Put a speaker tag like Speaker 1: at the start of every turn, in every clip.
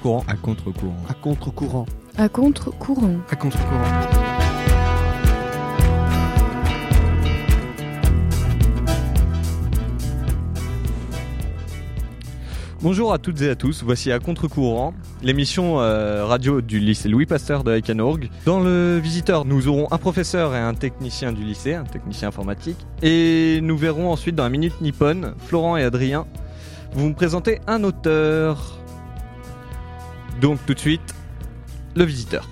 Speaker 1: contre-courant. À contre-courant.
Speaker 2: À contre-courant.
Speaker 3: À contre-courant.
Speaker 2: À contre-courant.
Speaker 1: Bonjour à toutes et à tous, voici à contre-courant, l'émission euh, radio du lycée Louis Pasteur de Haïkanorg. Dans le visiteur, nous aurons un professeur et un technicien du lycée, un technicien informatique. Et nous verrons ensuite dans la minute nippon, Florent et Adrien, vous me présenter un auteur. Donc tout de suite, le visiteur.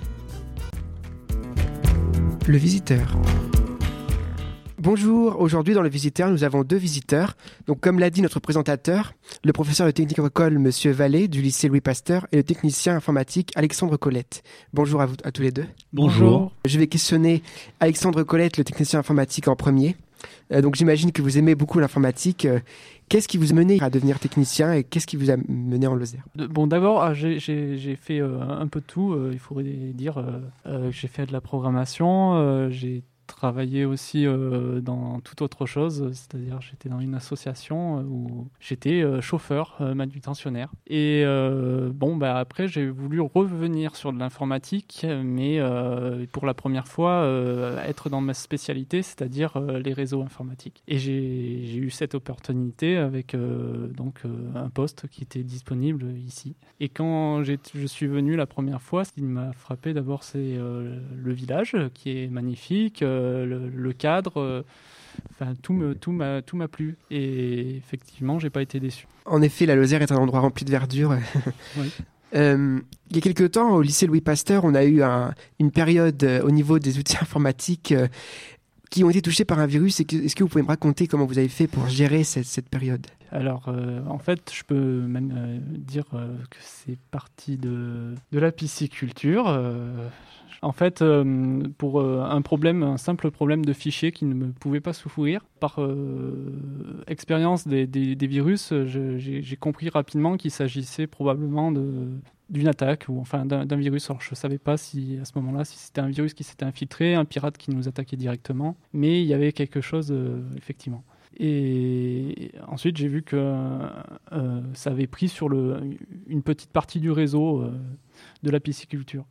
Speaker 2: Le visiteur. Bonjour, aujourd'hui dans le visiteur, nous avons deux visiteurs. Donc comme l'a dit notre présentateur, le professeur de technique agricole Monsieur Vallée du lycée Louis Pasteur et le technicien informatique Alexandre Colette. Bonjour à vous à tous les deux.
Speaker 4: Bonjour.
Speaker 2: Je vais questionner Alexandre Colette, le technicien informatique en premier. Euh, donc j'imagine que vous aimez beaucoup l'informatique. Euh, Qu'est-ce qui vous a mené à devenir technicien et qu'est-ce qui vous a mené en Lozère?
Speaker 4: Bon, d'abord, ah, j'ai- fait euh, un peu de tout. il faudrait dire, j'ai fait de la programmation, j'ai travaillé aussi euh, dans toute autre chose, c'est-à-dire j'étais dans une association euh, où j'étais euh, chauffeur manutentionnaire. Et bon, bah, après j'ai voulu revenir sur de l'informatique, mais pour la première fois être dans ma spécialité, c'est-à-dire les réseaux informatiques. Et j'ai eu cette opportunité avec donc un poste qui était disponible ici. Et quand je suis venu la première fois, ce qui m'a frappé d'abord, c'est le village qui est magnifique, le, le cadre. euh, Enfin, tout tout m'a, tout m'a plu. Et effectivement, j'ai pas été déçu.
Speaker 2: En effet, la Lozère est un endroit rempli de verdure.
Speaker 4: Oui.
Speaker 2: Euh, il y a quelques temps, au lycée Louis Pasteur, on a eu un- une période euh, au niveau des outils informatiques euh, qui ont été touchés par un virus. Est-ce que vous pouvez me raconter comment vous avez fait pour gérer cette, période?
Speaker 4: Alors, euh, en fait, je peux même euh, dire euh, que c'est parti de, de la pisciculture. en fait, pour un problème, un simple problème de fichier qui ne me pouvait pas s'ouvrir, par expérience des, des- virus, j'ai compris rapidement qu'il s'agissait probablement de d'une attaque ou enfin d'un virus. Alors je ne savais pas si à ce moment-là si c'était un virus qui s'était infiltré, un pirate qui nous attaquait directement, mais il y avait quelque chose euh, effectivement. Et ensuite, j'ai vu que euh, ça avait pris sur le, une petite partie du réseau euh, de la pisciculture.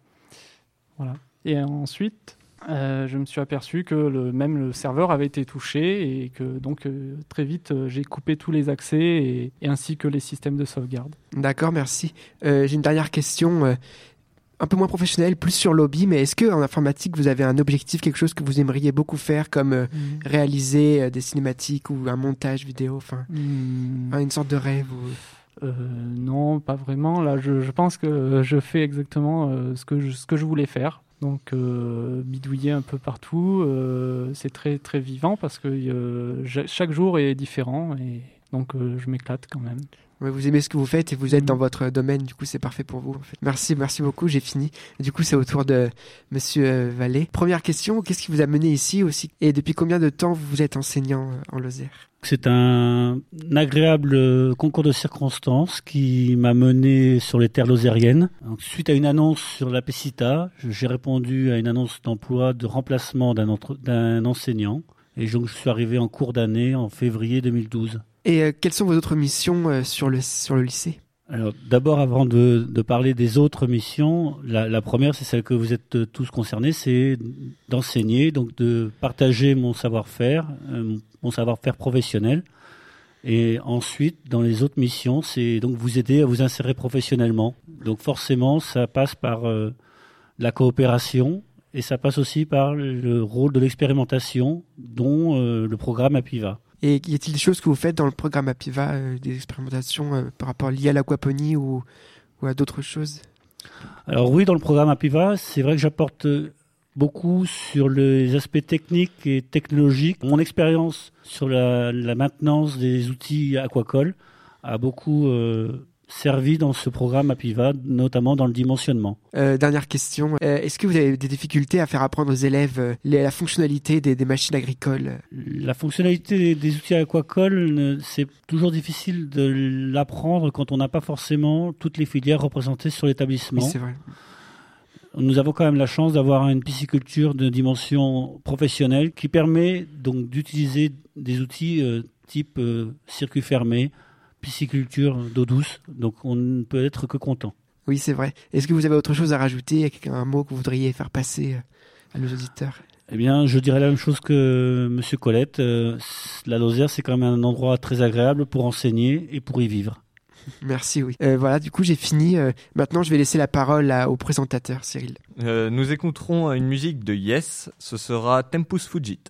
Speaker 4: Voilà. Et ensuite, euh, je me suis aperçu que le, même le serveur avait été touché et que donc euh, très vite, euh, j'ai coupé tous les accès et, et ainsi que les systèmes de sauvegarde.
Speaker 2: D'accord, merci. J'ai une dernière question, un peu moins professionnelle, plus sur l'hobby, mais est-ce que en informatique, vous avez un objectif, quelque chose que vous aimeriez beaucoup faire, comme euh, réaliser des cinématiques ou un montage vidéo, enfin,
Speaker 4: Hmm.
Speaker 2: une sorte de rêve ou...
Speaker 4: Euh, non, pas vraiment. Là, je, je pense que je fais exactement euh, ce, que je, ce que je voulais faire. Donc, euh, bidouiller un peu partout, euh, c'est très très vivant parce que euh, chaque jour est différent et donc euh, je m'éclate quand même.
Speaker 2: Ouais, vous aimez ce que vous faites et vous êtes dans votre domaine, du coup c'est parfait pour vous. en fait. Merci, merci beaucoup, j'ai fini. Du coup c'est au tour de Monsieur euh, Vallée. Première question, qu'est-ce qui vous a mené ici aussi? Et depuis combien de temps vous êtes enseignant euh, en Lozère?
Speaker 5: C'est un agréable euh, concours de circonstances qui m'a mené sur les terres lozériennes. Donc, suite à une annonce sur la PECITA, je- j'ai répondu à une annonce d'emploi de remplacement d'un entre- d'un enseignant. Et donc je suis arrivé en cours d'année en février 2012.
Speaker 2: Et euh, quelles sont vos autres missions euh, sur, le, sur le lycée?
Speaker 5: Alors d'abord, avant de, parler des autres missions, la, première, c'est celle que vous êtes euh, tous concernés, c'est d'enseigner, donc de partager mon savoir-faire, mon savoir-faire professionnel. Et ensuite, dans les autres missions, c'est donc vous aider à vous insérer professionnellement. Donc forcément, ça passe par la coopération et ça passe aussi par le rôle de l'expérimentation, dont le programme APIVA.
Speaker 2: Et y a-t-il des choses que vous faites dans le programme APIVA, euh, des expérimentations euh, par rapport liées à l'aquaponie ou, à d'autres choses?
Speaker 5: Alors oui, dans le programme APIVA, c'est vrai que j'apporte euh, beaucoup sur les aspects techniques et technologiques. Mon expérience sur la, la maintenance des outils aquacoles a beaucoup euh, servi dans ce programme APIVA, notamment dans le dimensionnement.
Speaker 2: Euh, Dernière question, euh, est-ce que vous avez des difficultés à faire apprendre aux élèves euh, les- la fonctionnalité des, des machines agricoles?
Speaker 5: La fonctionnalité des outils aquacoles, c'est toujours difficile de l'apprendre quand on n'a pas forcément toutes les filières représentées sur
Speaker 2: Oui,
Speaker 5: l'établissement.
Speaker 2: c'est vrai.
Speaker 5: Nous avons quand même la chance d'avoir une pisciculture de dimension professionnelle qui permet donc d'utiliser des outils euh, type circuit fermé, pisciculture d'eau douce. Donc on ne peut être que content.
Speaker 2: Oui, c'est vrai. Est-ce que vous avez autre chose à rajouter, un mot que vous voudriez faire passer euh, à nos auditeurs?
Speaker 5: Eh bien, je dirais la même chose que Monsieur Colette. Euh, la Lozère, c'est quand même un endroit très agréable pour enseigner et pour y vivre.
Speaker 2: Merci, oui. Euh, voilà, du coup, j'ai fini. maintenant, je vais laisser la parole au présentateur, Cyril.
Speaker 1: nous écouterons une musique de Yes. Ce sera Tempus Fugit.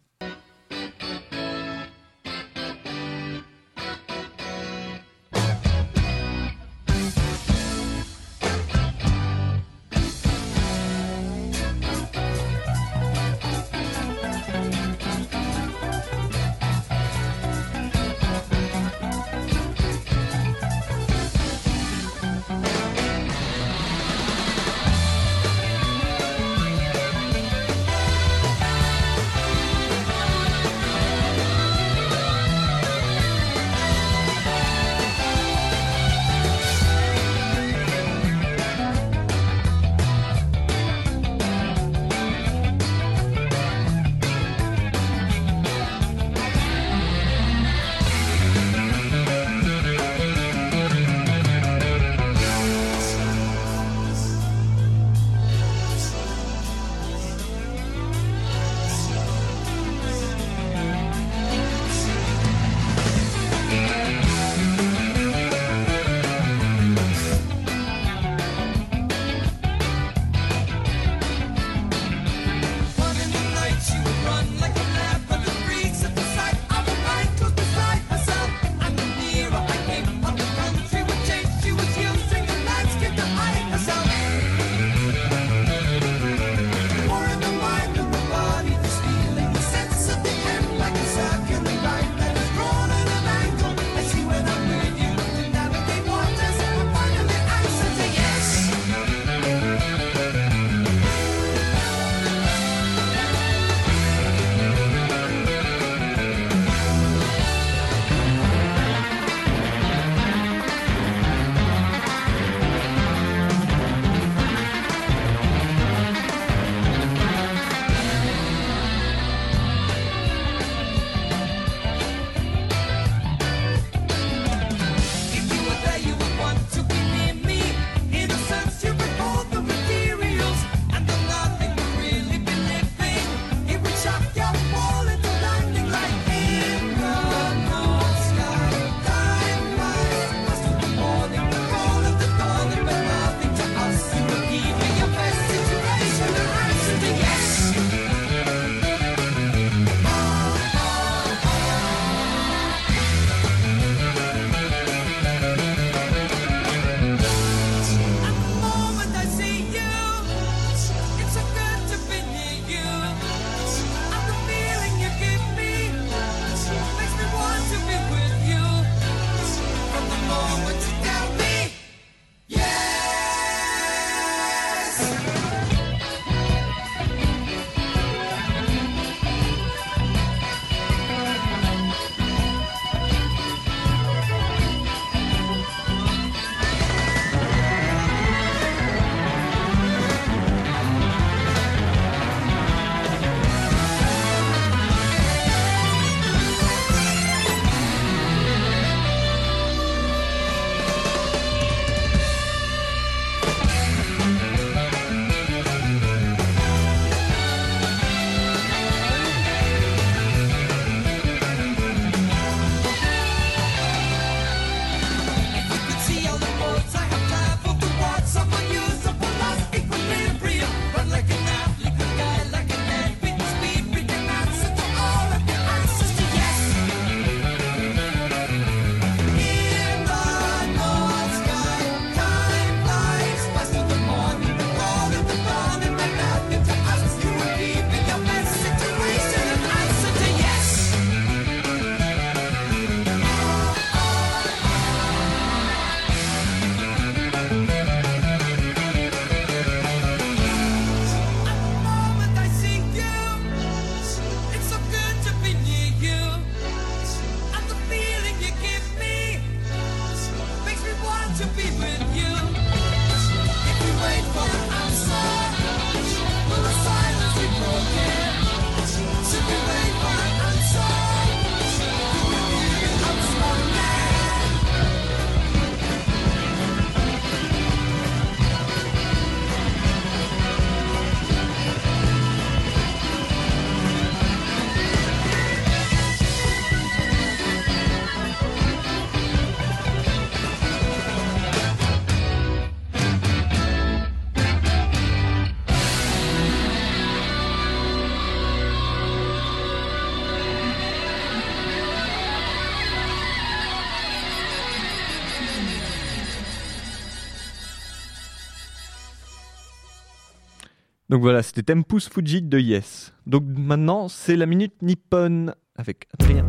Speaker 1: Donc voilà, c'était Tempus Fugit de Yes. Donc maintenant, c'est la minute nippone avec Adrien.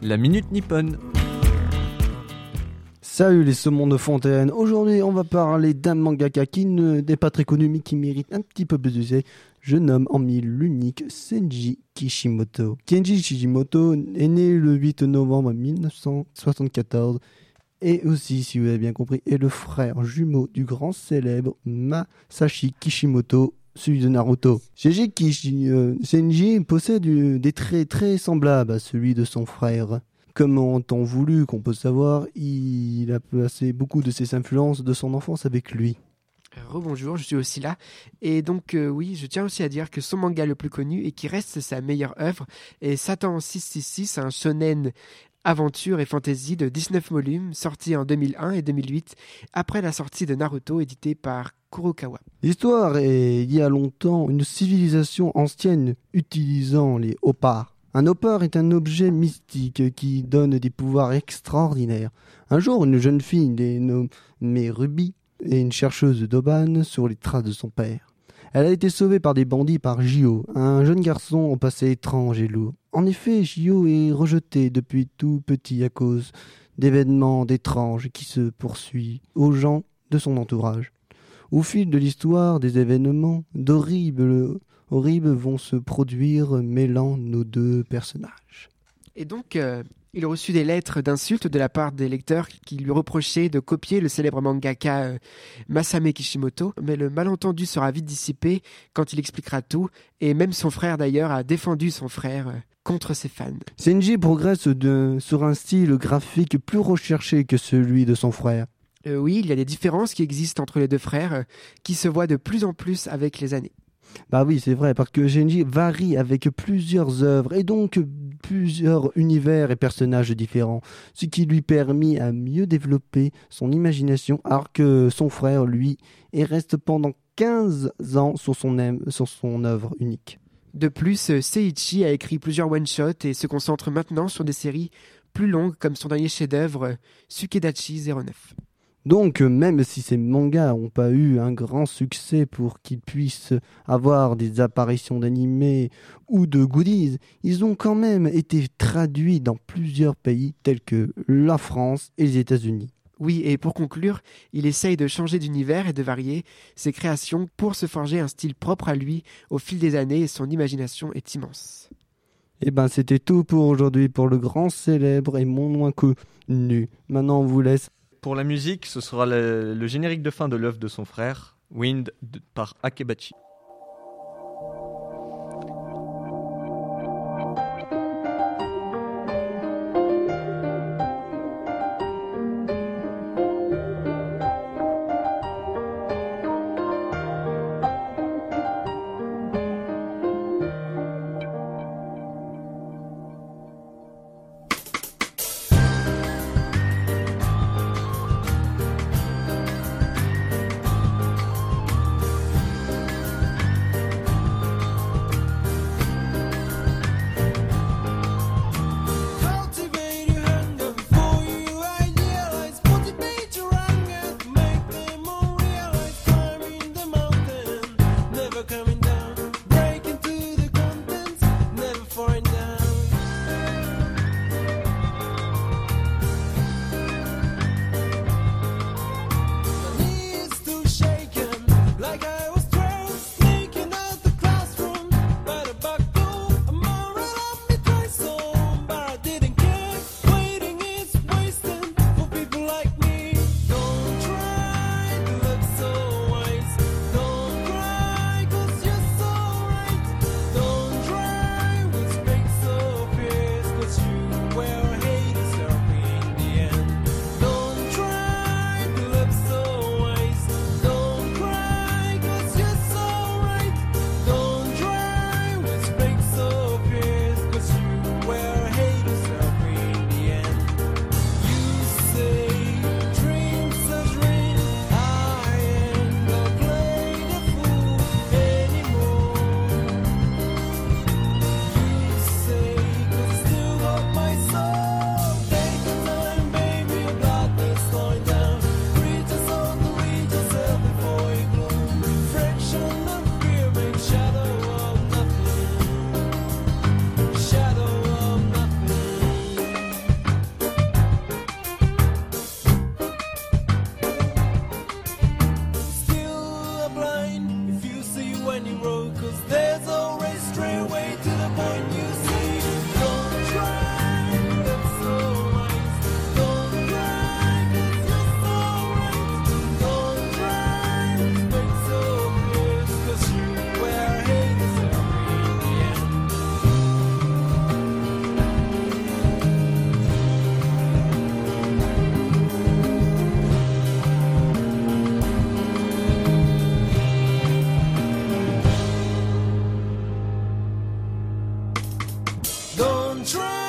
Speaker 1: La minute nippone.
Speaker 3: Salut les saumons de fontaine. Aujourd'hui, on va parler d'un mangaka qui n'est pas très connu mais qui mérite un petit peu plus de Je nomme en mille l'unique Senji Kishimoto. Kenji Kishimoto est né le 8 novembre 1974 et aussi, si vous avez bien compris, est le frère jumeau du grand célèbre Masashi Kishimoto, celui de Naruto. Senji euh, Senji possède des traits très semblables à celui de son frère. Comme en temps voulu qu'on peut savoir, il a passé beaucoup de ses influences de son enfance avec lui.
Speaker 2: Euh, rebonjour, je suis aussi là. Et donc euh, oui, je tiens aussi à dire que son manga le plus connu et qui reste sa meilleure œuvre est Satan 666, un shonen aventure et fantasy de 19 volumes sorti en 2001 et 2008 après la sortie de Naruto édité par Kurokawa.
Speaker 3: L'histoire est il y a longtemps une civilisation ancienne utilisant les hopards un hopper est un objet mystique qui donne des pouvoirs extraordinaires. Un jour, une jeune fille nommée Ruby est une chercheuse d'Oban sur les traces de son père. Elle a été sauvée par des bandits par Gio, un jeune garçon au passé étrange et lourd. En effet, Gio est rejeté depuis tout petit à cause d'événements étranges qui se poursuivent aux gens de son entourage. Au fil de l'histoire des événements, d'horribles horribles vont se produire mêlant nos deux personnages.
Speaker 2: Et donc, euh, il reçut des lettres d'insultes de la part des lecteurs qui lui reprochaient de copier le célèbre mangaka euh, Masame Kishimoto, mais le malentendu sera vite dissipé quand il expliquera tout, et même son frère d'ailleurs a défendu son frère euh, contre ses fans.
Speaker 3: Senji progresse sur un style graphique plus recherché que celui de son frère.
Speaker 2: oui, il y a des différences qui existent entre les deux frères, qui se voient de plus en plus avec les années.
Speaker 3: Bah oui, c'est vrai, parce que Genji varie avec plusieurs œuvres et donc plusieurs univers et personnages différents, ce qui lui permet à mieux développer son imagination, alors que son frère, lui, reste pendant 15 ans sur son, sur son œuvre unique.
Speaker 2: De plus, Seiichi a écrit plusieurs one-shots et se concentre maintenant sur des séries plus longues comme son dernier chef-d'œuvre, Sukedachi 09.
Speaker 3: Donc, même si ces mangas n'ont pas eu un grand succès pour qu'ils puissent avoir des apparitions d'animés ou de goodies, ils ont quand même été traduits dans plusieurs pays tels que la France et les États-Unis.
Speaker 2: Oui, et pour conclure, il essaye de changer d'univers et de varier ses créations pour se forger un style propre à lui au fil des années et son imagination est immense.
Speaker 3: Eh ben, c'était tout pour aujourd'hui pour le grand célèbre et mon moins connu. Maintenant, on vous laisse
Speaker 1: pour la musique, ce sera le, générique de fin de l'œuvre de son frère, Wind, par Akebachi.
Speaker 6: Don't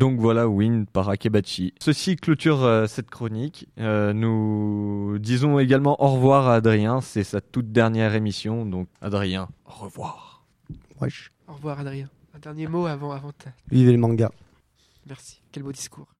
Speaker 1: Donc voilà, Win par Akebachi. Ceci clôture euh, cette chronique. Euh, nous disons également au revoir à Adrien. C'est sa toute dernière émission. Donc Adrien, au revoir.
Speaker 3: Wesh.
Speaker 2: Au revoir, Adrien. Un dernier mot avant, avant ta...
Speaker 3: Vivez le manga.
Speaker 2: Merci. Quel beau discours.